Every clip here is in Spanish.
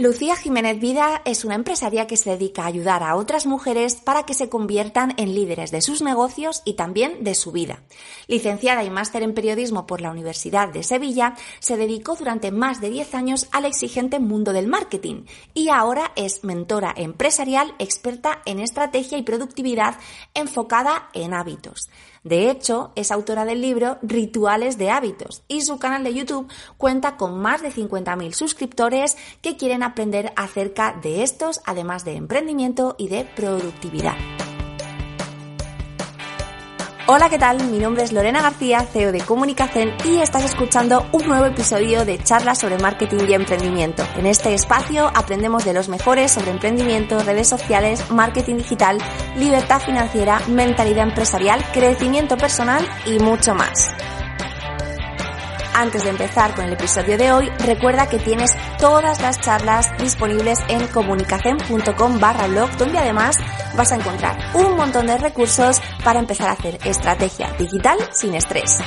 Lucía Jiménez Vida es una empresaria que se dedica a ayudar a otras mujeres para que se conviertan en líderes de sus negocios y también de su vida. Licenciada y máster en periodismo por la Universidad de Sevilla, se dedicó durante más de 10 años al exigente mundo del marketing y ahora es mentora empresarial experta en estrategia y productividad enfocada en hábitos. De hecho, es autora del libro Rituales de Hábitos y su canal de YouTube cuenta con más de 50.000 suscriptores que quieren aprender acerca de estos, además de emprendimiento y de productividad. Hola, ¿qué tal? Mi nombre es Lorena García, CEO de Comunicación y estás escuchando un nuevo episodio de charlas sobre marketing y emprendimiento. En este espacio aprendemos de los mejores sobre emprendimiento, redes sociales, marketing digital, libertad financiera, mentalidad empresarial, crecimiento personal y mucho más. Antes de empezar con el episodio de hoy, recuerda que tienes todas las charlas disponibles en comunicación.com barra blog, donde además vas a encontrar un montón de recursos para empezar a hacer estrategia digital sin estrés.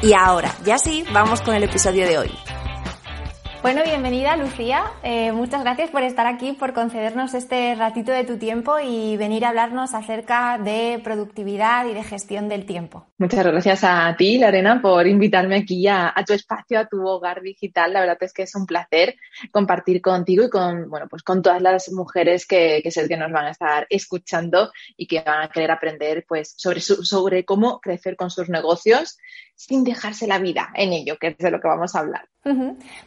Y ahora, ya sí, vamos con el episodio de hoy. Bueno, bienvenida Lucía. Eh, muchas gracias por estar aquí, por concedernos este ratito de tu tiempo y venir a hablarnos acerca de productividad y de gestión del tiempo. Muchas gracias a ti, Lorena, por invitarme aquí a, tu espacio, a tu hogar digital. La verdad es que es un placer compartir contigo y con, bueno, pues con todas las mujeres que, que sé que nos van a estar escuchando y que van a querer aprender pues, sobre, sobre cómo crecer con sus negocios sin dejarse la vida en ello, que es de lo que vamos a hablar.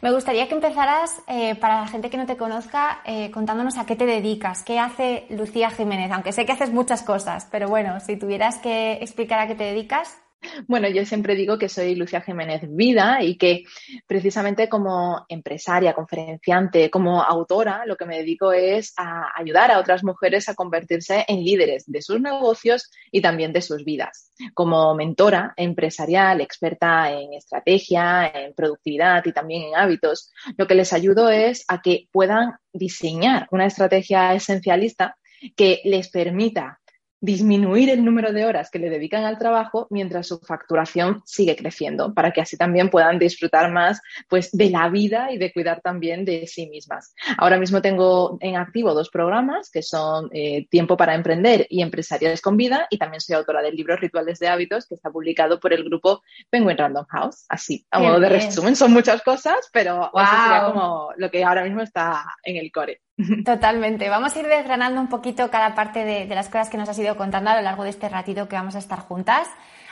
Me gustaría que empezaras, eh, para la gente que no te conozca, eh, contándonos a qué te dedicas, qué hace Lucía Jiménez, aunque sé que haces muchas cosas, pero bueno, si tuvieras que explicar a qué te dedicas. Bueno, yo siempre digo que soy Lucía Jiménez Vida y que precisamente como empresaria, conferenciante, como autora, lo que me dedico es a ayudar a otras mujeres a convertirse en líderes de sus negocios y también de sus vidas. Como mentora empresarial, experta en estrategia, en productividad y también en hábitos, lo que les ayudo es a que puedan diseñar una estrategia esencialista que les permita disminuir el número de horas que le dedican al trabajo mientras su facturación sigue creciendo, para que así también puedan disfrutar más pues, de la vida y de cuidar también de sí mismas. Ahora mismo tengo en activo dos programas que son eh, Tiempo para Emprender y Empresariales con Vida y también soy autora del libro Rituales de Hábitos que está publicado por el grupo Penguin Random House. Así, a modo de resumen, son muchas cosas, pero eso sería como lo que ahora mismo está en el core. Totalmente. Vamos a ir desgranando un poquito cada parte de, las cosas que nos has ido contando a lo largo de este ratito que vamos a estar juntas.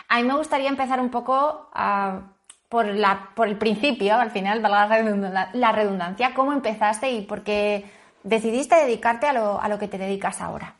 A mí me gustaría empezar un poco ah, por, la, por el principio, al final, valga la redundancia, cómo empezaste y por qué decidiste dedicarte a lo, a lo que te dedicas ahora.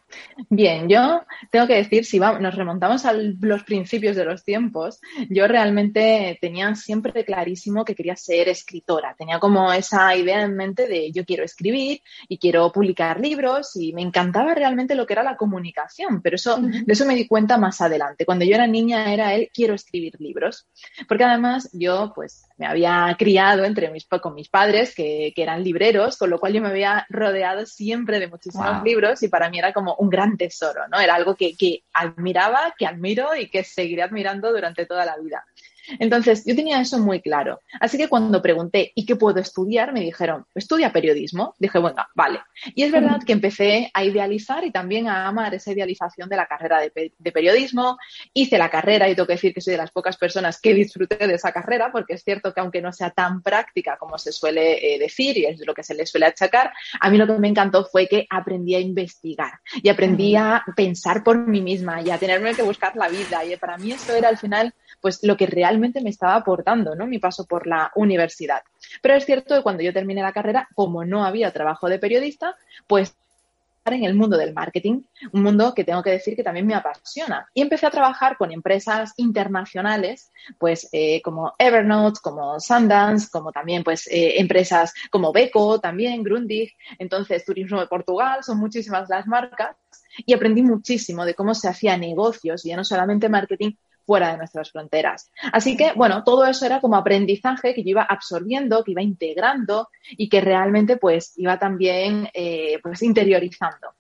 Bien, yo tengo que decir, si vamos, nos remontamos a los principios de los tiempos, yo realmente tenía siempre clarísimo que quería ser escritora. Tenía como esa idea en mente de yo quiero escribir y quiero publicar libros y me encantaba realmente lo que era la comunicación, pero eso, de eso me di cuenta más adelante. Cuando yo era niña era el quiero escribir libros, porque además yo pues me había criado entre mis, con mis padres que, que eran libreros, con lo cual yo me había rodeado siempre de muchísimos libros y para mí era como un gran tesoro, ¿no? Era algo que, que admiraba, que admiro y que seguiré admirando durante toda la vida. Entonces, yo tenía eso muy claro. Así que cuando pregunté, ¿y qué puedo estudiar? Me dijeron, estudia periodismo. Dije, bueno, vale. Y es verdad que empecé a idealizar y también a amar esa idealización de la carrera de, periodismo. Hice la carrera y tengo que decir que soy de las pocas personas que disfruté de esa carrera, porque es cierto que aunque no sea tan práctica como se suele eh, decir y es lo que se le suele achacar, a mí lo que me encantó fue que aprendí a investigar y aprendí a pensar por mí misma y a tenerme que buscar la vida. Y para mí eso era al final pues lo que realmente me estaba aportando, ¿no? Mi paso por la universidad. Pero es cierto que cuando yo terminé la carrera, como no había trabajo de periodista, pues en el mundo del marketing, un mundo que tengo que decir que también me apasiona. Y empecé a trabajar con empresas internacionales, pues eh, como Evernote, como Sundance, como también pues eh, empresas como Beco, también Grundig, entonces Turismo de Portugal, son muchísimas las marcas y aprendí muchísimo de cómo se hacía negocios, ya no solamente marketing, fuera de nuestras fronteras. Así que, bueno, todo eso era como aprendizaje que yo iba absorbiendo, que iba integrando y que realmente pues iba también eh, pues interiorizando.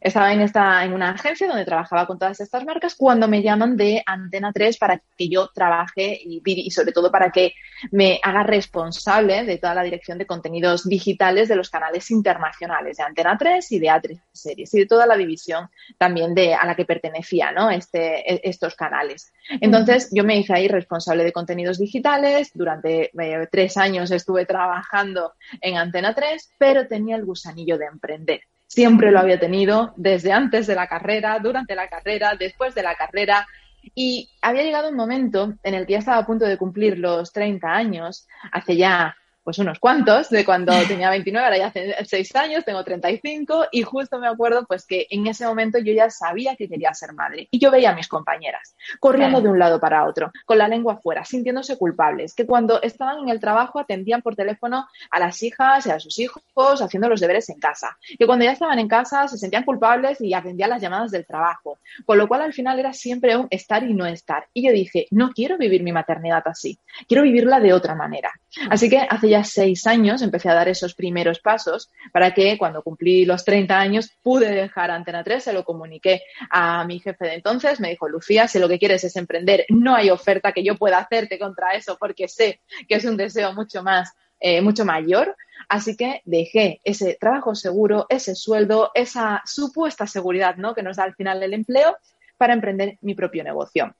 Estaba en, esta, en una agencia donde trabajaba con todas estas marcas cuando me llaman de Antena 3 para que yo trabaje y, sobre todo para que me haga responsable de toda la dirección de contenidos digitales de los canales internacionales de Antena 3 y de A3 Series y de toda la división también de, a la que pertenecía ¿no? este, e, estos canales. Entonces, yo me hice ahí responsable de contenidos digitales. Durante eh, tres años estuve trabajando en Antena 3, pero tenía el gusanillo de emprender. Siempre lo había tenido desde antes de la carrera, durante la carrera, después de la carrera. Y había llegado un momento en el que ya estaba a punto de cumplir los 30 años, hace ya pues unos cuantos, de cuando tenía 29, ahora ya hace 6 años, tengo 35 y justo me acuerdo pues que en ese momento yo ya sabía que quería ser madre y yo veía a mis compañeras corriendo de un lado para otro, con la lengua afuera, sintiéndose culpables, que cuando estaban en el trabajo atendían por teléfono a las hijas y a sus hijos haciendo los deberes en casa, que cuando ya estaban en casa se sentían culpables y atendían las llamadas del trabajo, con lo cual al final era siempre un estar y no estar. Y yo dije, no quiero vivir mi maternidad así, quiero vivirla de otra manera. Así que hace seis años empecé a dar esos primeros pasos para que cuando cumplí los 30 años pude dejar Antena 3, se lo comuniqué a mi jefe de entonces, me dijo, Lucía, si lo que quieres es emprender, no hay oferta que yo pueda hacerte contra eso porque sé que es un deseo mucho más, eh, mucho mayor. Así que dejé ese trabajo seguro, ese sueldo, esa supuesta seguridad ¿no? que nos da al final el empleo para emprender mi propio negocio.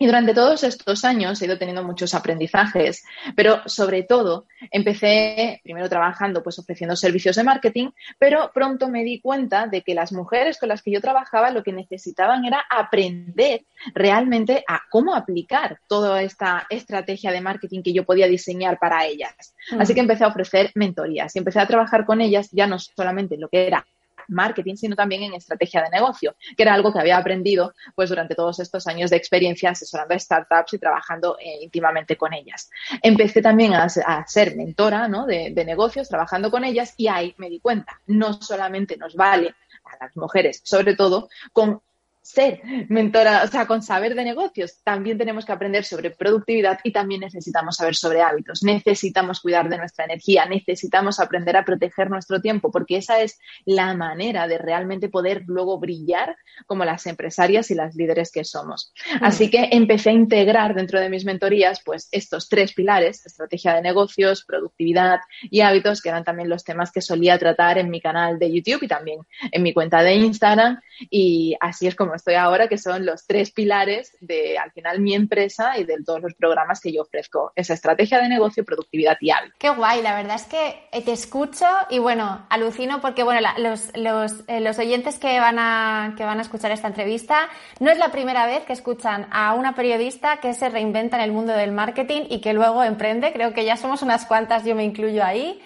Y durante todos estos años he ido teniendo muchos aprendizajes, pero sobre todo empecé primero trabajando, pues ofreciendo servicios de marketing, pero pronto me di cuenta de que las mujeres con las que yo trabajaba lo que necesitaban era aprender realmente a cómo aplicar toda esta estrategia de marketing que yo podía diseñar para ellas. Así que empecé a ofrecer mentorías y empecé a trabajar con ellas ya no solamente lo que era marketing, sino también en estrategia de negocio, que era algo que había aprendido pues durante todos estos años de experiencia asesorando a startups y trabajando eh, íntimamente con ellas. Empecé también a, ser mentora de, de negocios, trabajando con ellas y ahí me di cuenta, no solamente nos vale a las mujeres, sobre todo, con ser mentora, o sea, con saber de negocios, también tenemos que aprender sobre productividad y también necesitamos saber sobre hábitos. Necesitamos cuidar de nuestra energía, necesitamos aprender a proteger nuestro tiempo, porque esa es la manera de realmente poder luego brillar como las empresarias y las líderes que somos. Así que empecé a integrar dentro de mis mentorías, pues, estos tres pilares, estrategia de negocios, productividad y hábitos, que eran también los temas que solía tratar en mi canal de YouTube y también en mi cuenta de Instagram. Y así es como estoy ahora, que son los tres pilares de, al final, mi empresa y de todos los programas que yo ofrezco. Esa estrategia de negocio, productividad y hábito. Qué guay, la verdad es que te escucho y bueno, alucino porque bueno, los, los, eh, los oyentes que van, a, que van a escuchar esta entrevista, no es la primera vez que escuchan a una periodista que se reinventa en el mundo del marketing y que luego emprende. Creo que ya somos unas cuantas, yo me incluyo ahí.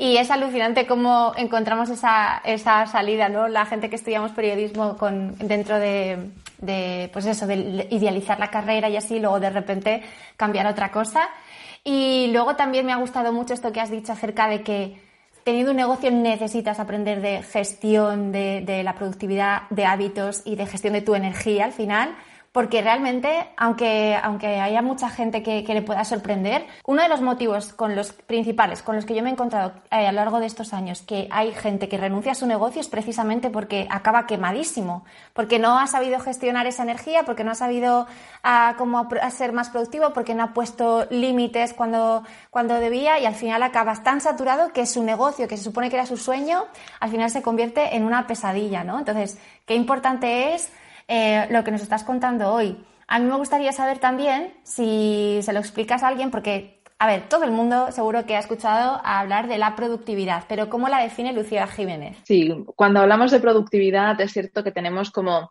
Y es alucinante cómo encontramos esa, esa salida, ¿no? La gente que estudiamos periodismo con, dentro de, pues eso, de idealizar la carrera y así, luego de repente cambiar otra cosa. Y luego también me ha gustado mucho esto que has dicho acerca de que teniendo un negocio necesitas aprender de gestión de la productividad, de hábitos y de gestión de tu energía al final porque realmente, aunque, aunque haya mucha gente que, le pueda sorprender, uno de los motivos con los principales con los que yo me he encontrado eh, a lo largo de estos años que hay gente que renuncia a su negocio es precisamente porque acaba quemadísimo, porque no ha sabido gestionar esa energía, porque no ha sabido ah, cómo ser más productivo, porque no ha puesto límites cuando, cuando debía y al final acabas tan saturado que su negocio, que se supone que era su sueño, al final se convierte en una pesadilla, ¿no? Entonces, qué importante es eh, lo que nos estás contando hoy. A mí me gustaría saber también si se lo explicas a alguien, porque, a ver, todo el mundo seguro que ha escuchado hablar de la productividad, pero ¿cómo la define Lucía Jiménez? Sí, cuando hablamos de productividad es cierto que tenemos como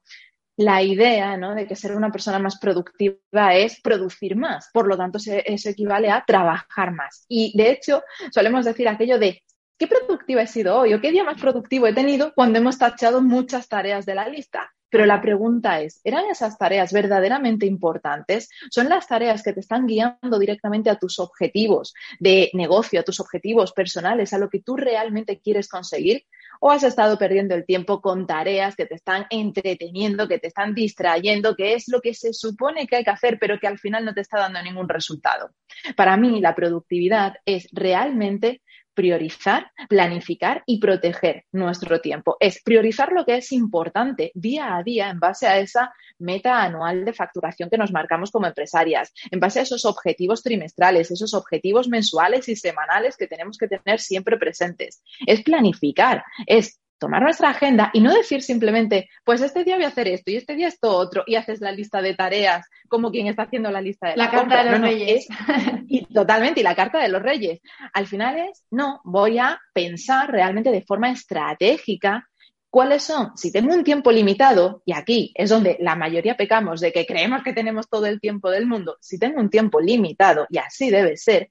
la idea ¿no? de que ser una persona más productiva es producir más, por lo tanto eso equivale a trabajar más. Y de hecho solemos decir aquello de ¿qué productiva he sido hoy o qué día más productivo he tenido cuando hemos tachado muchas tareas de la lista? Pero la pregunta es, ¿eran esas tareas verdaderamente importantes? ¿Son las tareas que te están guiando directamente a tus objetivos de negocio, a tus objetivos personales, a lo que tú realmente quieres conseguir? ¿O has estado perdiendo el tiempo con tareas que te están entreteniendo, que te están distrayendo, que es lo que se supone que hay que hacer, pero que al final no te está dando ningún resultado? Para mí, la productividad es realmente priorizar, planificar y proteger nuestro tiempo. Es priorizar lo que es importante día a día en base a esa meta anual de facturación que nos marcamos como empresarias, en base a esos objetivos trimestrales, esos objetivos mensuales y semanales que tenemos que tener siempre presentes. Es planificar, es tomar nuestra agenda y no decir simplemente, pues este día voy a hacer esto y este día esto otro y haces la lista de tareas como quien está haciendo la lista de la, carta de los reyes. y totalmente, y la carta de los reyes. Al final es, no, voy a pensar realmente de forma estratégica cuáles son, si tengo un tiempo limitado, y aquí es donde la mayoría pecamos de que creemos que tenemos todo el tiempo del mundo, si tengo un tiempo limitado, y así debe ser,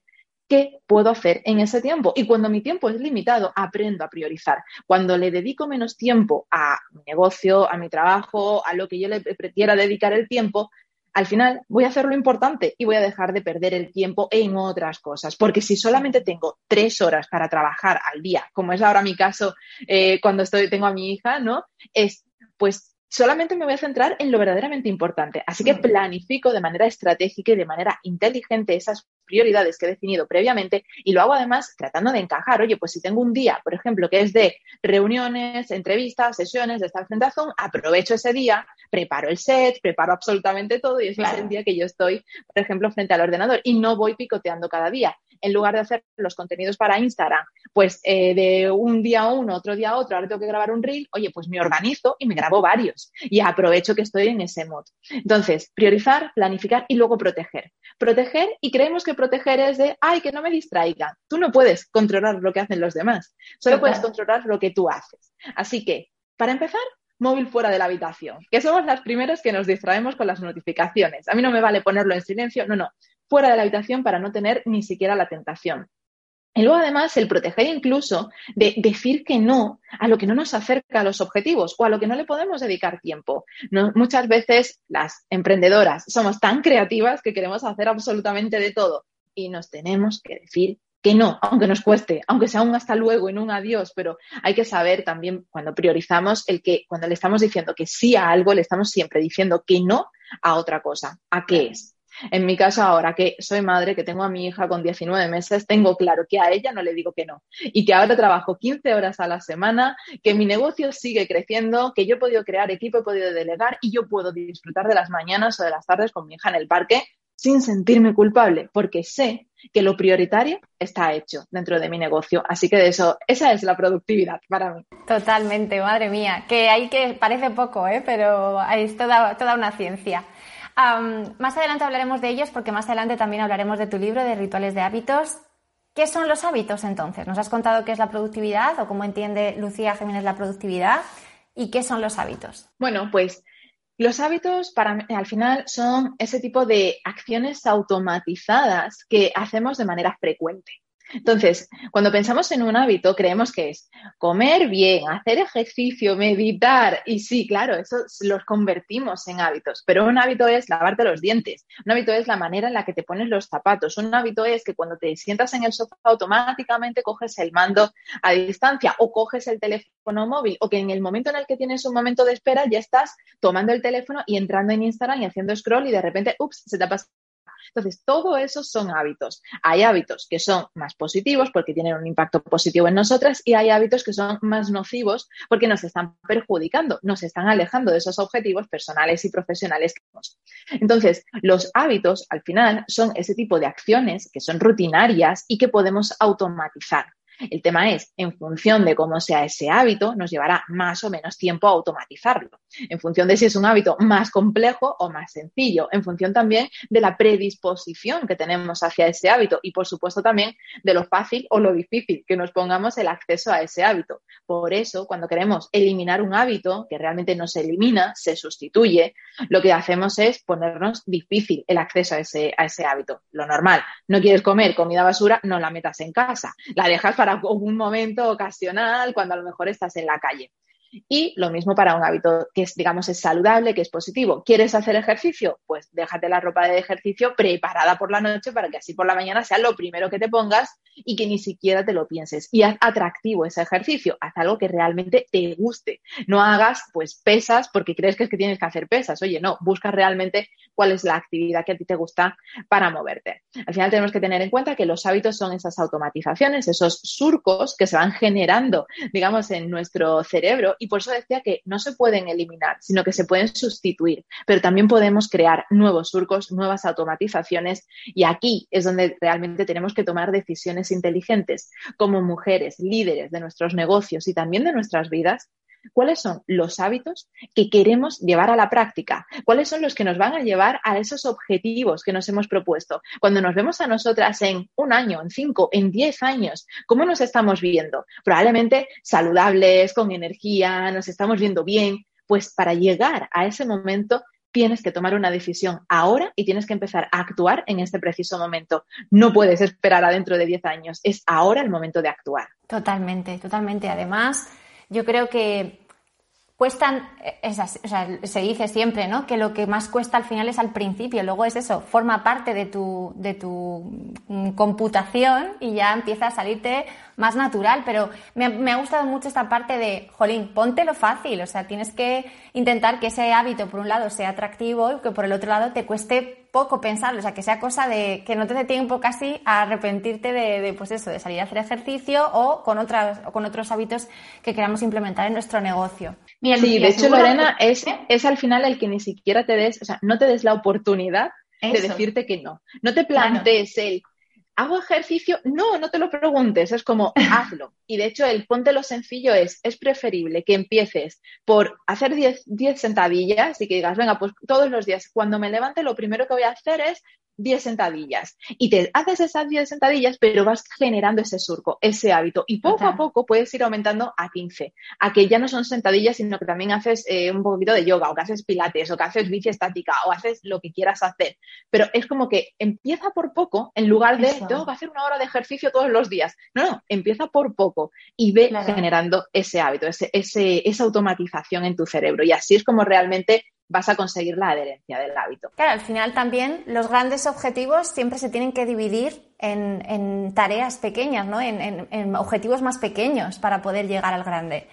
qué puedo hacer en ese tiempo. Y cuando mi tiempo es limitado, aprendo a priorizar. Cuando le dedico menos tiempo a mi negocio, a mi trabajo, a lo que yo le quiera dedicar el tiempo, al final voy a hacer lo importante y voy a dejar de perder el tiempo en otras cosas. Porque si solamente tengo tres horas para trabajar al día, como es ahora mi caso eh, cuando estoy, tengo a mi hija, ¿no? Es pues solamente me voy a centrar en lo verdaderamente importante. Así que mm. planifico de manera estratégica y de manera inteligente esas prioridades que he definido previamente y lo hago además tratando de encajar. Oye, pues si tengo un día, por ejemplo, que es de reuniones, entrevistas, sesiones, de estar frente a Zoom, aprovecho ese día, preparo el set, preparo absolutamente todo y es el día que yo estoy, por ejemplo, frente al ordenador y no voy picoteando cada día en lugar de hacer los contenidos para Instagram, pues eh, de un día a uno, otro día a otro, ahora tengo que grabar un reel, oye, pues me organizo y me grabo varios y aprovecho que estoy en ese mod. Entonces, priorizar, planificar y luego proteger. Proteger y creemos que proteger es de, ay, que no me distraiga. Tú no puedes controlar lo que hacen los demás, solo puedes controlar lo que tú haces. Así que, para empezar, móvil fuera de la habitación, que somos las primeras que nos distraemos con las notificaciones. A mí no me vale ponerlo en silencio, no, no, fuera de la habitación para no tener ni siquiera la tentación. Y luego, además, el proteger incluso de decir que no a lo que no nos acerca a los objetivos o a lo que no le podemos dedicar tiempo. muchas veces las emprendedoras somos tan creativas que queremos hacer absolutamente de todo y nos tenemos que decir que no, aunque nos cueste, aunque sea un hasta luego y no un adiós, pero hay que saber también cuando priorizamos el que cuando le estamos diciendo que sí a algo, le estamos siempre diciendo que no a otra cosa. ¿A qué es? En mi caso, ahora que soy madre, que tengo a mi hija con 19 meses, tengo claro que a ella no le digo que no. Y que ahora trabajo 15 horas a la semana, que mi negocio sigue creciendo, que yo he podido crear equipo, he podido delegar y yo puedo disfrutar de las mañanas o de las tardes con mi hija en el parque sin sentirme culpable, porque sé que lo prioritario está hecho dentro de mi negocio. Así que de eso, esa es la productividad para mí. Totalmente, madre mía, que hay que parece poco, ¿eh? pero es toda, toda una ciencia más adelante hablaremos de ellos porque más adelante también hablaremos de tu libro de rituales de hábitos. ¿Qué son los hábitos entonces? Nos has contado qué es la productividad o cómo entiende Lucía Jiménez la productividad y qué son los hábitos. Bueno, pues los hábitos para al final son ese tipo de acciones automatizadas que hacemos de manera frecuente. Entonces, cuando pensamos en un hábito, creemos que es comer bien, hacer ejercicio, meditar. Y sí, claro, eso los convertimos en hábitos. Pero un hábito es lavarte los dientes. Un hábito es la manera en la que te pones los zapatos. Un hábito es que cuando te sientas en el sofá automáticamente coges el mando a distancia o coges el teléfono móvil o que en el momento en el que tienes un momento de espera ya estás tomando el teléfono y entrando en Instagram y haciendo scroll y de repente, ups, se te ha pasado entonces, todo eso son hábitos. Hay hábitos que son más positivos porque tienen un impacto positivo en nosotras y hay hábitos que son más nocivos porque nos están perjudicando, nos están alejando de esos objetivos personales y profesionales que tenemos. Entonces, los hábitos al final son ese tipo de acciones que son rutinarias y que podemos automatizar. El tema es, en función de cómo sea ese hábito, nos llevará más o menos tiempo a automatizarlo. En función de si es un hábito más complejo o más sencillo. En función también de la predisposición que tenemos hacia ese hábito y, por supuesto, también de lo fácil o lo difícil que nos pongamos el acceso a ese hábito. Por eso, cuando queremos eliminar un hábito, que realmente no se elimina, se sustituye, lo que hacemos es ponernos difícil el acceso a ese, a ese hábito. Lo normal, no quieres comer comida basura, no la metas en casa. La dejas para un momento ocasional cuando a lo mejor estás en la calle. Y lo mismo para un hábito que es, digamos, es saludable, que es positivo. ¿Quieres hacer ejercicio? Pues déjate la ropa de ejercicio preparada por la noche para que así por la mañana sea lo primero que te pongas y que ni siquiera te lo pienses. Y haz atractivo ese ejercicio. Haz algo que realmente te guste. No hagas, pues, pesas porque crees que es que tienes que hacer pesas. Oye, no, busca realmente cuál es la actividad que a ti te gusta para moverte. Al final tenemos que tener en cuenta que los hábitos son esas automatizaciones, esos surcos que se van generando, digamos, en nuestro cerebro y por eso decía que no se pueden eliminar, sino que se pueden sustituir, pero también podemos crear nuevos surcos, nuevas automatizaciones y aquí es donde realmente tenemos que tomar decisiones inteligentes como mujeres, líderes de nuestros negocios y también de nuestras vidas cuáles son los hábitos que queremos llevar a la práctica, cuáles son los que nos van a llevar a esos objetivos que nos hemos propuesto. Cuando nos vemos a nosotras en un año, en cinco, en diez años, ¿cómo nos estamos viendo? Probablemente saludables, con energía, nos estamos viendo bien. Pues para llegar a ese momento tienes que tomar una decisión ahora y tienes que empezar a actuar en este preciso momento. No puedes esperar a dentro de diez años, es ahora el momento de actuar. Totalmente, totalmente. Además, yo creo que cuestan, esas, o sea, se dice siempre, ¿no? Que lo que más cuesta al final es al principio, luego es eso, forma parte de tu, de tu mm, computación y ya empieza a salirte más natural, pero me, me, ha gustado mucho esta parte de, jolín, ponte lo fácil, o sea, tienes que intentar que ese hábito, por un lado, sea atractivo y que por el otro lado te cueste poco pensarlo, o sea, que sea cosa de que no te dé tiempo casi a arrepentirte de, pues eso, de salir a hacer ejercicio o con, otras, o con otros hábitos que queramos implementar en nuestro negocio. sí, de hecho, Lorena, es, es al final el que ni siquiera te des, o sea, no te des la oportunidad de decirte que no. No te plantees el ¿hago ejercicio? No, no te lo preguntes, es como hazlo. Y de hecho, el ponte lo sencillo es, es preferible que empieces por hacer 10 sentadillas y que digas, venga, pues todos los días, cuando me levante, lo primero que voy a hacer es 10 sentadillas. Y te haces esas 10 sentadillas, pero vas generando ese surco, ese hábito. Y poco a poco puedes ir aumentando a 15, a que ya no son sentadillas, sino que también haces eh, un poquito de yoga o que haces pilates o que haces bici estática o haces lo que quieras hacer, pero es como que empieza por poco en lugar de tengo que hacer una hora de ejercicio todos los días. No, no, empieza por poco y ve generando ese hábito, ese, ese, esa automatización en tu cerebro. Y así es como realmente vas a conseguir la adherencia del hábito. Claro, al final también los grandes objetivos siempre se tienen que dividir en, tareas pequeñas, ¿no? En, objetivos más pequeños para poder llegar al grande.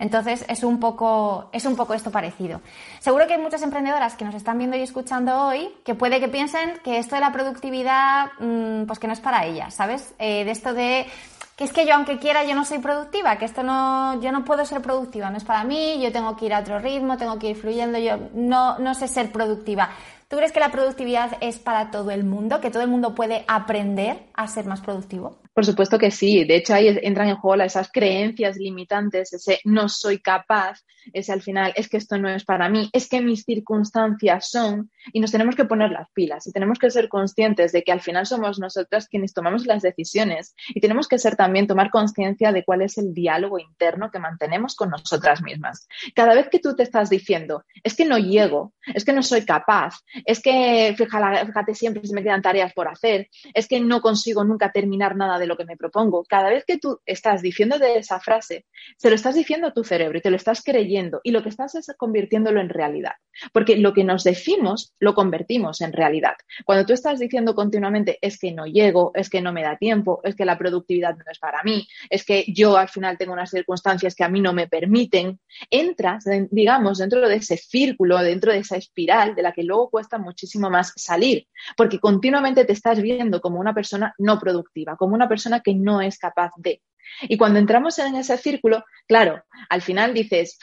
Entonces es un poco, es un poco esto parecido. Seguro que hay muchas emprendedoras que nos están viendo y escuchando hoy que puede que piensen que esto de la productividad, mm, pues que no es para ellas, ¿sabes? Eh, de esto de es que yo aunque quiera yo no soy productiva, que esto no, yo no puedo ser productiva, no es para mí, yo tengo que ir a otro ritmo, tengo que ir fluyendo, yo no, no sé ser productiva. ¿Tú crees que la productividad es para todo el mundo, que todo el mundo puede aprender a ser más productivo? Por supuesto que sí. De hecho, ahí entran en juego esas creencias limitantes, ese no soy capaz, ese al final es que esto no es para mí, es que mis circunstancias son, y nos tenemos que poner las pilas y tenemos que ser conscientes de que al final somos nosotras quienes tomamos las decisiones y tenemos que ser también tomar conciencia de cuál es el diálogo interno que mantenemos con nosotras mismas. Cada vez que tú te estás diciendo, es que no llego, es que no soy capaz, es que fíjate, fíjate siempre se me quedan tareas por hacer, es que no consigo nunca terminar nada de lo que me propongo. Cada vez que tú estás diciendo de esa frase, se lo estás diciendo a tu cerebro y te lo estás creyendo y lo que estás es convirtiéndolo en realidad. Porque lo que nos decimos lo convertimos en realidad. Cuando tú estás diciendo continuamente es que no llego, es que no me da tiempo, es que la productividad no es para mí, es que yo al final tengo unas circunstancias que a mí no me permiten, entras, digamos, dentro de ese círculo, dentro de esa espiral de la que luego cuesta muchísimo más salir, porque continuamente te estás viendo como una persona no productiva, como una persona que no es capaz de. Y cuando entramos en ese círculo, claro, al final dices,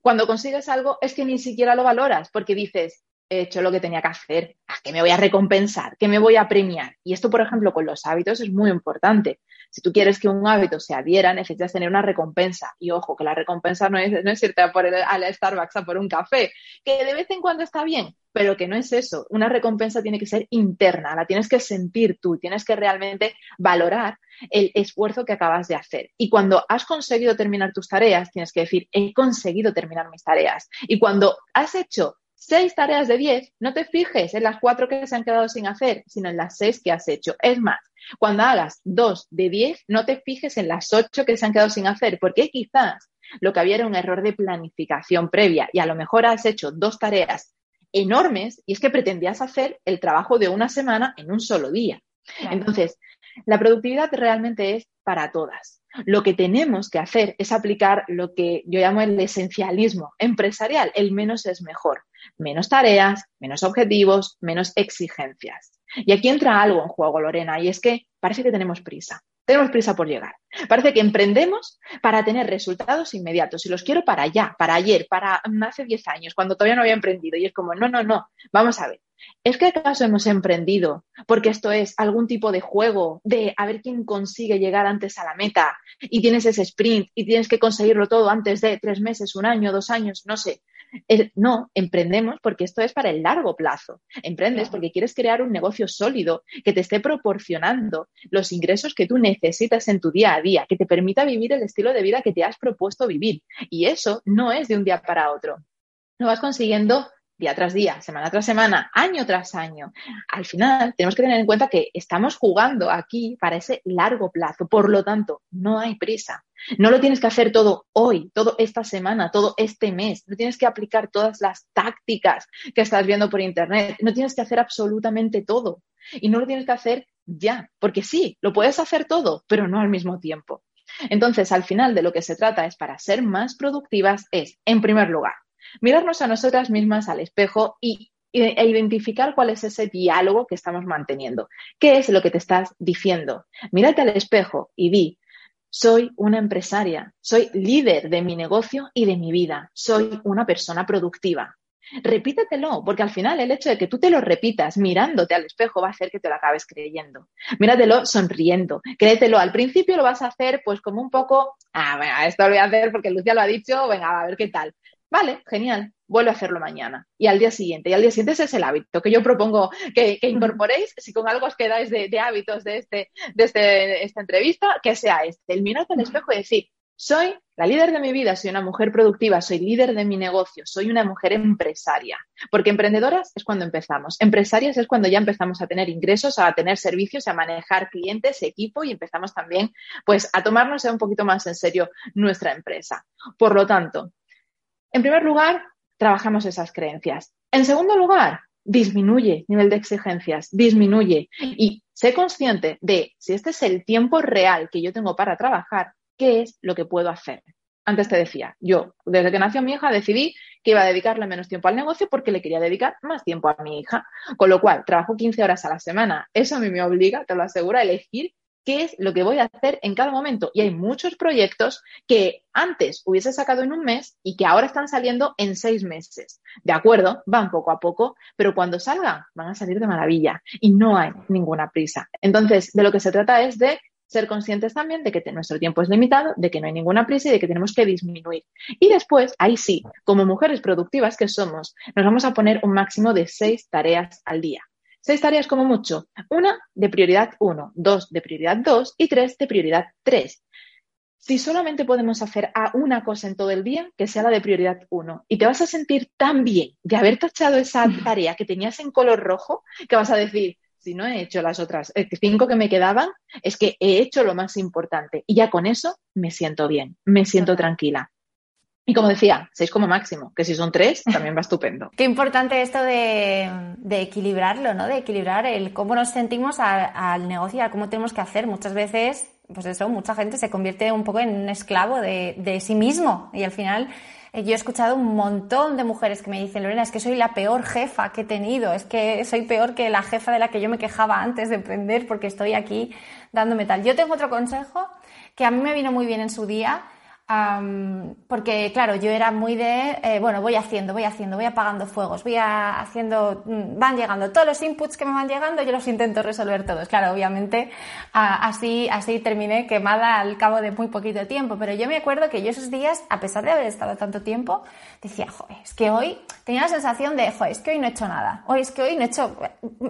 cuando consigues algo es que ni siquiera lo valoras, porque dices, he hecho lo que tenía que hacer, ¿a qué me voy a recompensar? ¿Qué me voy a premiar? Y esto, por ejemplo, con los hábitos es muy importante. Si tú quieres que un hábito se adhiera, necesitas tener una recompensa. Y ojo, que la recompensa no es, no es irte a, por el, a la Starbucks a por un café, que de vez en cuando está bien, pero que no es eso. Una recompensa tiene que ser interna, la tienes que sentir tú, tienes que realmente valorar el esfuerzo que acabas de hacer. Y cuando has conseguido terminar tus tareas, tienes que decir, he conseguido terminar mis tareas. Y cuando has hecho seis tareas de diez, no te fijes en las cuatro que se han quedado sin hacer, sino en las seis que has hecho. Es más, cuando hagas dos de diez, no te fijes en las ocho que se han quedado sin hacer, porque quizás lo que había era un error de planificación previa y a lo mejor has hecho dos tareas enormes y es que pretendías hacer el trabajo de una semana en un solo día. Entonces, la productividad realmente es para todas. Lo que tenemos que hacer es aplicar lo que yo llamo el esencialismo empresarial. El menos es mejor. Menos tareas, menos objetivos, menos exigencias. Y aquí entra algo en juego, Lorena, y es que parece que tenemos prisa. Tenemos prisa por llegar. Parece que emprendemos para tener resultados inmediatos y los quiero para allá, para ayer, para hace 10 años, cuando todavía no había emprendido. Y es como, no, no, no, vamos a ver. ¿Es que acaso hemos emprendido porque esto es algún tipo de juego de a ver quién consigue llegar antes a la meta y tienes ese sprint y tienes que conseguirlo todo antes de tres meses, un año, dos años, no sé? No, emprendemos porque esto es para el largo plazo. Emprendes porque quieres crear un negocio sólido que te esté proporcionando los ingresos que tú necesitas en tu día a día, que te permita vivir el estilo de vida que te has propuesto vivir. Y eso no es de un día para otro. Lo vas consiguiendo día tras día, semana tras semana, año tras año. Al final, tenemos que tener en cuenta que estamos jugando aquí para ese largo plazo. Por lo tanto, no hay prisa. No lo tienes que hacer todo hoy, todo esta semana, todo este mes. No tienes que aplicar todas las tácticas que estás viendo por internet. No tienes que hacer absolutamente todo. Y no lo tienes que hacer ya, porque sí, lo puedes hacer todo, pero no al mismo tiempo. Entonces, al final de lo que se trata es para ser más productivas es, en primer lugar, mirarnos a nosotras mismas al espejo y, e identificar cuál es ese diálogo que estamos manteniendo. ¿Qué es lo que te estás diciendo? Mírate al espejo y di, soy una empresaria, soy líder de mi negocio y de mi vida, soy una persona productiva. Repítetelo, porque al final el hecho de que tú te lo repitas mirándote al espejo va a hacer que te lo acabes creyendo. Míratelo sonriendo, créetelo. Al principio lo vas a hacer pues como un poco, ah, venga, esto lo voy a hacer porque Lucia lo ha dicho, venga, a ver qué tal. Vale, genial, vuelve a hacerlo mañana y al día siguiente. Y al día siguiente ese es el hábito que yo propongo que, incorporéis, si con algo os quedáis de, hábitos de, este, de este, esta entrevista, que sea este, el mirarte al espejo y decir, soy la líder de mi vida, soy una mujer productiva, soy líder de mi negocio, soy una mujer empresaria. Porque emprendedoras es cuando empezamos. Empresarias es cuando ya empezamos a tener ingresos, a tener servicios, a manejar clientes, equipo y empezamos también pues a tomarnos un poquito más en serio nuestra empresa. Por lo tanto, en primer lugar, trabajamos esas creencias. En segundo lugar, disminuye nivel de exigencias, disminuye y sé consciente de si este es el tiempo real que yo tengo para trabajar, qué es lo que puedo hacer. Antes te decía, yo desde que nació mi hija decidí que iba a dedicarle menos tiempo al negocio porque le quería dedicar más tiempo a mi hija. Con lo cual, trabajo 15 horas a la semana. Eso a mí me obliga, te lo aseguro, a elegir qué es lo que voy a hacer en cada momento. Y hay muchos proyectos que antes hubiese sacado en un mes y que ahora están saliendo en seis meses. De acuerdo, van poco a poco, pero cuando salgan van a salir de maravilla y no hay ninguna prisa. Entonces, de lo que se trata es de ser conscientes también de que nuestro tiempo es limitado, de que no hay ninguna prisa y de que tenemos que disminuir. Y después, ahí sí, como mujeres productivas que somos, nos vamos a poner un máximo de seis tareas al día. Seis tareas como mucho. Una de prioridad 1, dos de prioridad 2 y tres de prioridad 3. Si solamente podemos hacer a una cosa en todo el día, que sea la de prioridad 1, y te vas a sentir tan bien de haber tachado esa tarea que tenías en color rojo, que vas a decir, si no he hecho las otras eh, cinco que me quedaban, es que he hecho lo más importante. Y ya con eso me siento bien, me siento tranquila. Y como decía, seis como máximo, que si son tres, también va estupendo. Qué importante esto de, equilibrarlo, ¿no? De equilibrar el cómo nos sentimos al negocio, a cómo tenemos que hacer. Muchas veces, pues eso, mucha gente se convierte un poco en un esclavo de, de sí mismo y al final eh, yo he escuchado un montón de mujeres que me dicen, Lorena, es que soy la peor jefa que he tenido, es que soy peor que la jefa de la que yo me quejaba antes de emprender porque estoy aquí dándome tal. Yo tengo otro consejo que a mí me vino muy bien en su día porque, claro, yo era muy de, eh, bueno, voy haciendo, voy haciendo, voy apagando fuegos, voy haciendo, mm, van llegando todos los inputs que me van llegando, yo los intento resolver todos. Claro, obviamente, así, así terminé quemada al cabo de muy poquito tiempo, pero yo me acuerdo que yo esos días, a pesar de haber estado tanto tiempo, decía, joder, es que hoy tenía la sensación de, joder, es que hoy no he hecho nada, hoy es que hoy no he hecho,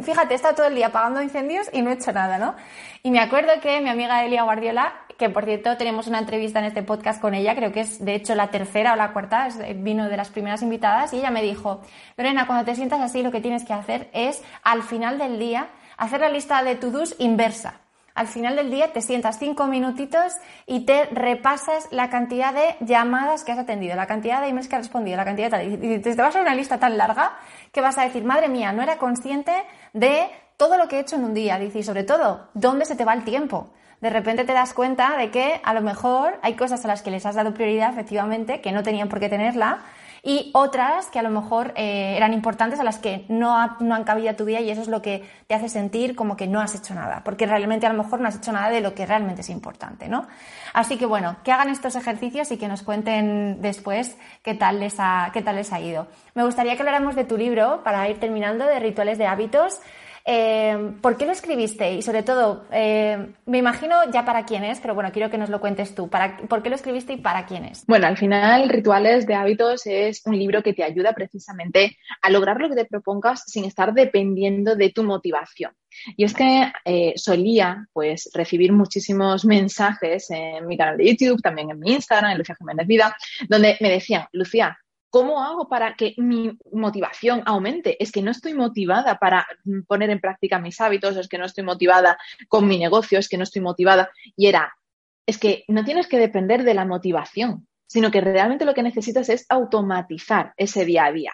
fíjate, he estado todo el día apagando incendios y no he hecho nada, ¿no? Y me acuerdo que mi amiga Elia Guardiola que por cierto tenemos una entrevista en este podcast con ella, creo que es de hecho la tercera o la cuarta, vino de las primeras invitadas, y ella me dijo, Lorena, cuando te sientas así lo que tienes que hacer es al final del día hacer la lista de to-dos inversa. Al final del día te sientas cinco minutitos y te repasas la cantidad de llamadas que has atendido, la cantidad de emails que has respondido, la cantidad de tal. Y te vas a una lista tan larga que vas a decir, madre mía, no era consciente de todo lo que he hecho en un día. Dice, y sobre todo, ¿dónde se te va el tiempo? De repente te das cuenta de que a lo mejor hay cosas a las que les has dado prioridad, efectivamente, que no tenían por qué tenerla, y otras que a lo mejor eh, eran importantes a las que no, no han cabido a tu vida y eso es lo que te hace sentir como que no has hecho nada, porque realmente a lo mejor no has hecho nada de lo que realmente es importante, ¿no? Así que bueno, que hagan estos ejercicios y que nos cuenten después qué tal les qué tal les ha ido. Me gustaría que habláramos de tu libro para ir terminando de rituales de hábitos. Eh, ¿Por qué lo escribiste? Y sobre todo, eh, me imagino ya para quién es, pero bueno, quiero que nos lo cuentes tú. Para, ¿Por qué lo escribiste y para quién es? Bueno, al final, Rituales de Hábitos es un libro que te ayuda precisamente a lograr lo que te propongas sin estar dependiendo de tu motivación. Y es que eh, solía pues recibir muchísimos mensajes en mi canal de YouTube, también en mi Instagram, en Lucía Jiménez Vida, donde me decían, Lucía, ¿Cómo hago para que mi motivación aumente? Es que no estoy motivada para poner en práctica mis hábitos, es que no estoy motivada con mi negocio, es que no estoy motivada. Y era, es que no tienes que depender de la motivación, sino que realmente lo que necesitas es automatizar ese día a día.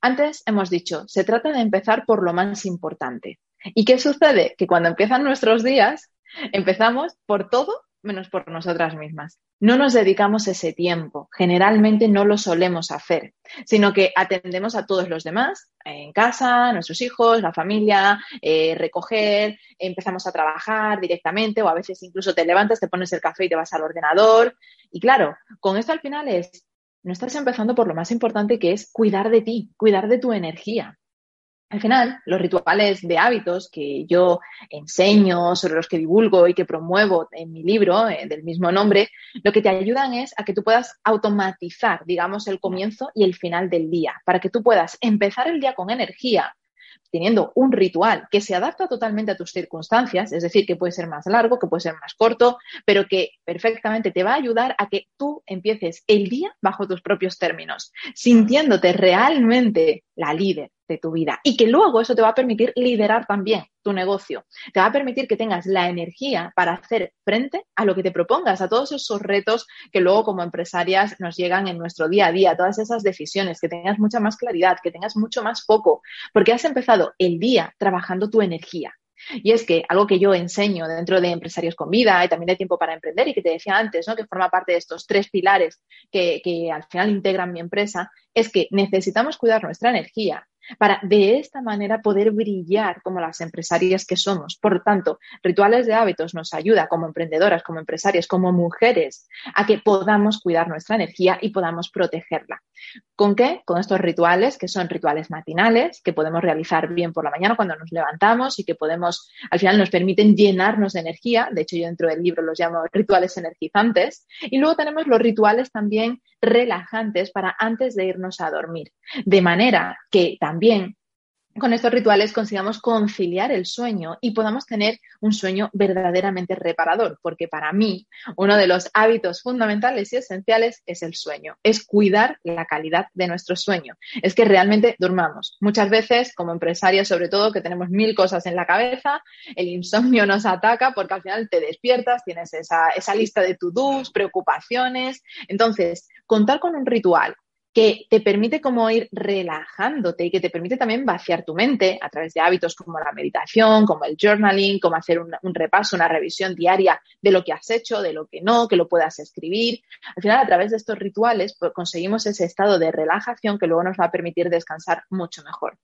Antes hemos dicho, se trata de empezar por lo más importante. ¿Y qué sucede? Que cuando empiezan nuestros días, empezamos por todo menos por nosotras mismas. No nos dedicamos ese tiempo, generalmente no lo solemos hacer, sino que atendemos a todos los demás, en casa, nuestros hijos, la familia, eh, recoger, empezamos a trabajar directamente o a veces incluso te levantas, te pones el café y te vas al ordenador. Y claro, con esto al final es, no estás empezando por lo más importante que es cuidar de ti, cuidar de tu energía. Al final, los rituales de hábitos que yo enseño, sobre los que divulgo y que promuevo en mi libro eh, del mismo nombre, lo que te ayudan es a que tú puedas automatizar, digamos, el comienzo y el final del día, para que tú puedas empezar el día con energía, teniendo un ritual que se adapta totalmente a tus circunstancias, es decir, que puede ser más largo, que puede ser más corto, pero que perfectamente te va a ayudar a que tú empieces el día bajo tus propios términos, sintiéndote realmente la líder de tu vida y que luego eso te va a permitir liderar también tu negocio. Te va a permitir que tengas la energía para hacer frente a lo que te propongas, a todos esos retos que luego como empresarias nos llegan en nuestro día a día, todas esas decisiones, que tengas mucha más claridad, que tengas mucho más foco, porque has empezado el día trabajando tu energía. Y es que algo que yo enseño dentro de Empresarios con Vida y también de Tiempo para Emprender y que te decía antes, ¿no? que forma parte de estos tres pilares que, que al final integran mi empresa, es que necesitamos cuidar nuestra energía para de esta manera poder brillar como las empresarias que somos. Por lo tanto, rituales de hábitos nos ayuda como emprendedoras, como empresarias, como mujeres, a que podamos cuidar nuestra energía y podamos protegerla. ¿Con qué? Con estos rituales que son rituales matinales, que podemos realizar bien por la mañana cuando nos levantamos y que podemos, al final nos permiten llenarnos de energía. De hecho, yo dentro del libro los llamo rituales energizantes. Y luego tenemos los rituales también relajantes para antes de irnos a dormir. De manera que también con estos rituales consigamos conciliar el sueño y podamos tener un sueño verdaderamente reparador, porque para mí uno de los hábitos fundamentales y esenciales es el sueño, es cuidar la calidad de nuestro sueño, es que realmente durmamos. Muchas veces, como empresarias sobre todo, que tenemos mil cosas en la cabeza, el insomnio nos ataca porque al final te despiertas, tienes esa, esa lista de to-dos, preocupaciones. Entonces, contar con un ritual que te permite como ir relajándote y que te permite también vaciar tu mente a través de hábitos como la meditación, como el journaling, como hacer un, repaso, una revisión diaria de lo que has hecho, de lo que no, que lo puedas escribir. Al final, a través de estos rituales, pues, conseguimos ese estado de relajación que luego nos va a permitir descansar mucho mejor.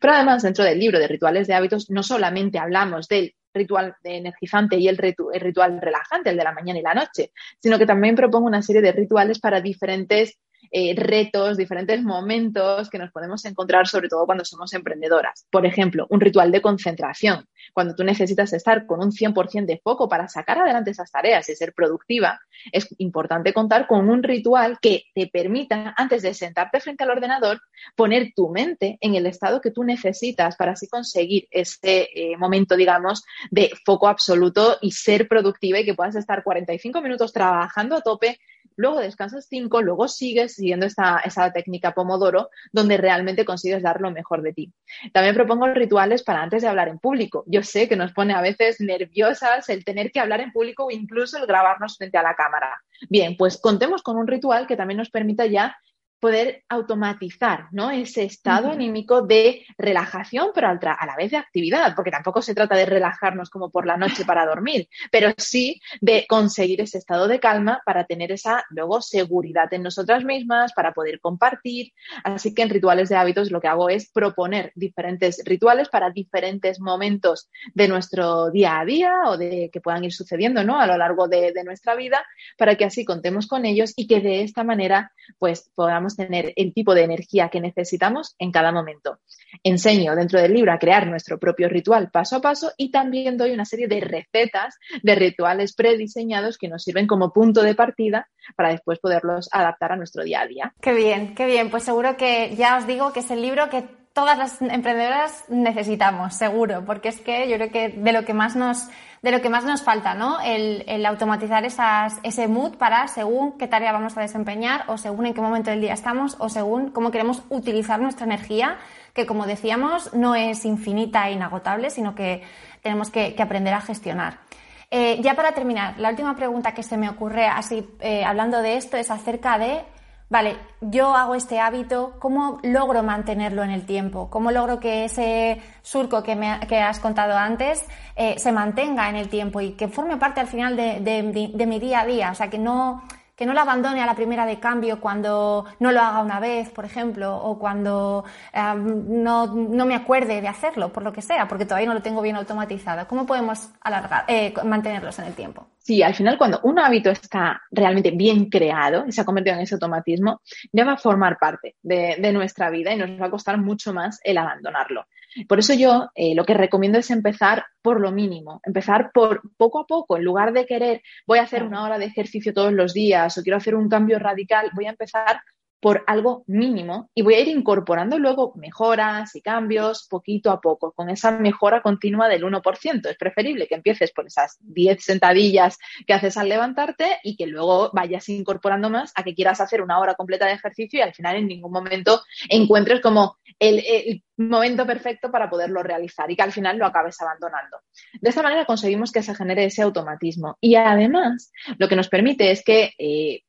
Pero además, dentro del libro de rituales de hábitos, no solamente hablamos del ritual energizante y el, el, ritual relajante, el de la mañana y la noche, sino que también propongo una serie de rituales para diferentes eh, retos, diferentes momentos que nos podemos encontrar, sobre todo cuando somos emprendedoras. Por ejemplo, un ritual de concentración, cuando tú necesitas estar con un 100% de foco para sacar adelante esas tareas y ser productiva, es importante contar con un ritual que te permita, antes de sentarte frente al ordenador, poner tu mente en el estado que tú necesitas para así conseguir ese eh, momento, digamos, de foco absoluto y ser productiva y que puedas estar 45 minutos trabajando a tope luego descansas cinco, luego sigues siguiendo esta, esa técnica Pomodoro, donde realmente consigues dar lo mejor de ti. También propongo rituales para antes de hablar en público. Yo sé que nos pone a veces nerviosas el tener que hablar en público o incluso el grabarnos frente a la cámara. Bien, pues contemos con un ritual que también nos permita ya poder automatizar ¿no? ese estado anímico de relajación, pero a la vez de actividad, porque tampoco se trata de relajarnos como por la noche para dormir, pero sí de conseguir ese estado de calma para tener esa luego seguridad en nosotras mismas, para poder compartir. Así que en rituales de hábitos lo que hago es proponer diferentes rituales para diferentes momentos de nuestro día a día o de que puedan ir sucediendo ¿no? a lo largo de, de nuestra vida, para que así contemos con ellos y que de esta manera pues podamos tener el tipo de energía que necesitamos en cada momento. Enseño dentro del libro a crear nuestro propio ritual paso a paso y también doy una serie de recetas de rituales prediseñados que nos sirven como punto de partida para después poderlos adaptar a nuestro día a día. Qué bien, qué bien. Pues seguro que ya os digo que es el libro que todas las emprendedoras necesitamos, seguro, porque es que yo creo que de lo que más nos de lo que más nos falta, ¿no? El, automatizar esas, ese mood para según qué tarea vamos a desempeñar o según en qué momento del día estamos o según cómo queremos utilizar nuestra energía, que como decíamos no es infinita e inagotable, sino que tenemos que, aprender a gestionar. Eh, ya para terminar, la última pregunta que se me ocurre así eh, hablando de esto es acerca de vale, yo hago este hábito, ¿cómo logro mantenerlo en el tiempo? ¿Cómo logro que ese surco que, me, que has contado antes eh, se mantenga en el tiempo y que forme parte al final de, de mi día a día? O sea, que no, que no la abandone a la primera de cambio cuando no lo haga una vez, por ejemplo, o cuando no, no, me acuerde de hacerlo, por lo que sea, porque todavía no lo tengo bien automatizado. ¿Cómo podemos alargar, eh, mantenerlos en el tiempo? Sí, al final cuando un hábito está realmente bien creado y se ha convertido en ese automatismo, ya va a formar parte de nuestra vida y nos va a costar mucho más el abandonarlo. Por eso yo eh, lo que recomiendo es empezar por lo mínimo, empezar por poco a poco, en lugar de querer, voy a hacer una hora de ejercicio todos los días o quiero hacer un cambio radical, voy a empezar por algo mínimo y voy a ir incorporando luego mejoras y cambios poquito a poco, con esa mejora continua del 1%. Es preferible que empieces por esas 10 sentadillas que haces al levantarte y que luego vayas incorporando más a que quieras hacer una hora completa de ejercicio y al final en ningún momento encuentres como el, momento perfecto para poderlo realizar y que al final lo acabes abandonando. De esta manera conseguimos que se genere ese automatismo y además lo que nos permite es que eh,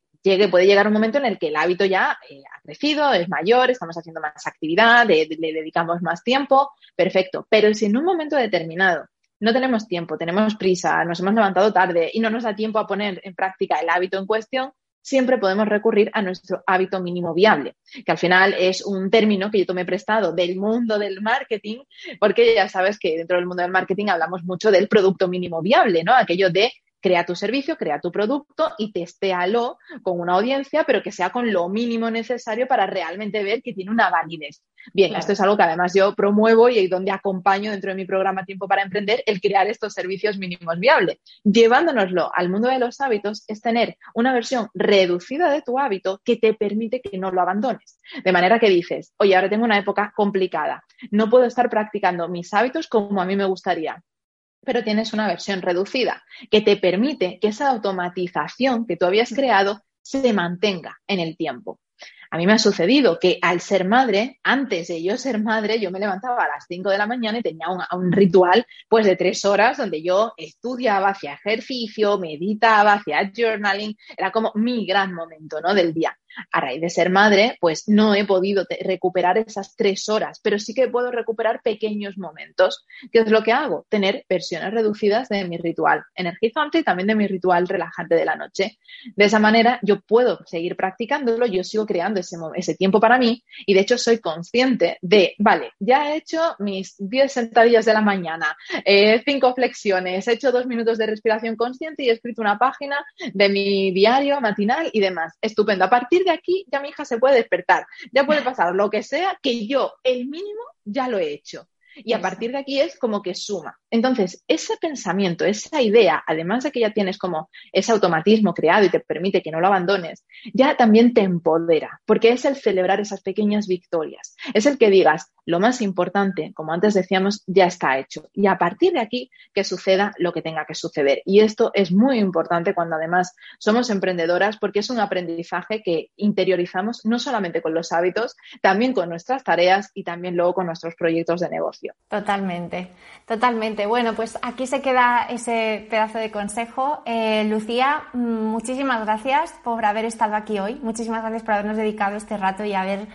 puede llegar un momento en el que el hábito ya eh, ha crecido, es mayor, estamos haciendo más actividad, le dedicamos más tiempo, perfecto. Pero si en un momento determinado no tenemos tiempo, tenemos prisa, nos hemos levantado tarde y no nos da tiempo a poner en práctica el hábito en cuestión, siempre podemos recurrir a nuestro hábito mínimo viable, que al final es un término que yo tomé prestado del mundo del marketing, porque ya sabes que dentro del mundo del marketing hablamos mucho del producto mínimo viable, ¿no? Aquello de Crea tu servicio, crea tu producto y testéalo con una audiencia, pero que sea con lo mínimo necesario para realmente ver que tiene una validez. Bien, esto es algo que además yo promuevo y donde acompaño dentro de mi programa Tiempo para Emprender el crear estos servicios mínimos viables. Llevándonoslo al mundo de los hábitos es tener una versión reducida de tu hábito que te permite que no lo abandones. De manera que dices, oye, ahora tengo una época complicada, no puedo estar practicando mis hábitos como a mí me gustaría pero tienes una versión reducida que te permite que esa automatización que tú habías creado se mantenga en el tiempo. A mí me ha sucedido que al ser madre, antes de yo ser madre, yo me levantaba a las 5 de la mañana y tenía un, ritual pues de tres horas donde yo estudiaba, hacía ejercicio, meditaba, hacía journaling, era como mi gran momento ¿no? del día a raíz de ser madre, pues no he podido recuperar esas tres horas, pero sí que puedo recuperar pequeños momentos. ¿Qué es lo que hago? Tener versiones reducidas de mi ritual energizante y también de mi ritual relajante de la noche. De esa manera yo puedo seguir practicándolo, yo sigo creando ese, tiempo para mí y de hecho soy consciente de, vale, ya he hecho mis 10 sentadillas de la mañana, eh, cinco flexiones, he hecho dos minutos de respiración consciente y he escrito una página de mi diario matinal y demás. Estupendo. A partir de aquí ya mi hija se puede despertar, ya puede pasar lo que sea, que yo el mínimo ya lo he hecho. Y a partir de aquí es como que suma. Entonces, ese pensamiento, esa idea, además de que ya tienes como ese automatismo creado y te permite que no lo abandones, ya también te empodera, porque es el celebrar esas pequeñas victorias. Es el que digas, lo más importante, como antes decíamos, ya está hecho. Y a partir de aquí, que suceda lo que tenga que suceder. Y esto es muy importante cuando además somos emprendedoras, porque es un aprendizaje que interiorizamos no solamente con los hábitos, también con nuestras tareas y también luego con nuestros proyectos de negocio. Totalmente, totalmente. Bueno, pues aquí se queda ese pedazo de consejo. Eh, Lucía, mm, muchísimas gracias por haber estado aquí hoy. Muchísimas gracias por habernos dedicado este rato y haber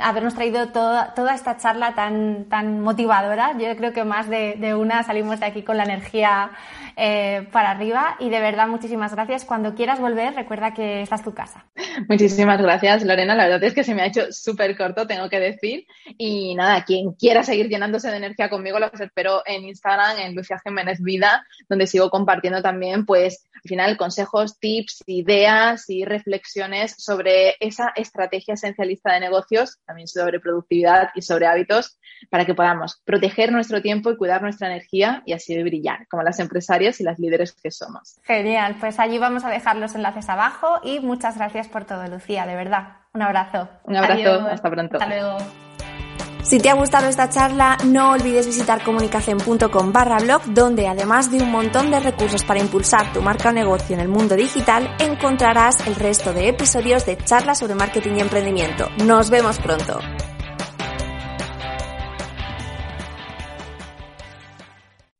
habernos traído toda, toda esta charla tan, tan motivadora. Yo creo que más de, una salimos de aquí con la energía eh, para arriba y de verdad muchísimas gracias. Cuando quieras volver, recuerda que esta es tu casa. Muchísimas gracias, Lorena. La verdad es que se me ha hecho súper corto, tengo que decir. Y nada, quien quiera seguir llenándose de energía conmigo, los espero en Instagram, en Lucia Jiménez Vida, donde sigo compartiendo también, pues, al final, consejos, tips, ideas y reflexiones sobre esa estrategia esencialista de negocios también sobre productividad y sobre hábitos, para que podamos proteger nuestro tiempo y cuidar nuestra energía y así brillar como las empresarias y las líderes que somos. Genial, pues allí vamos a dejar los enlaces abajo y muchas gracias por todo, Lucía, de verdad. Un abrazo. Un abrazo, hasta pronto. Hasta luego. Si te ha gustado esta charla, no olvides visitar comunicación.com barra blog, donde además de un montón de recursos para impulsar tu marca o negocio en el mundo digital, encontrarás el resto de episodios de charlas sobre marketing y emprendimiento. Nos vemos pronto.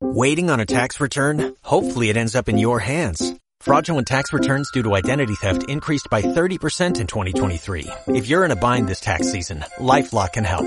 Waiting on a tax return? Hopefully it ends up in your hands. Fraudulent tax returns due to identity theft increased by 30% in 2023. If you're in a bind this tax season, LifeLock can help.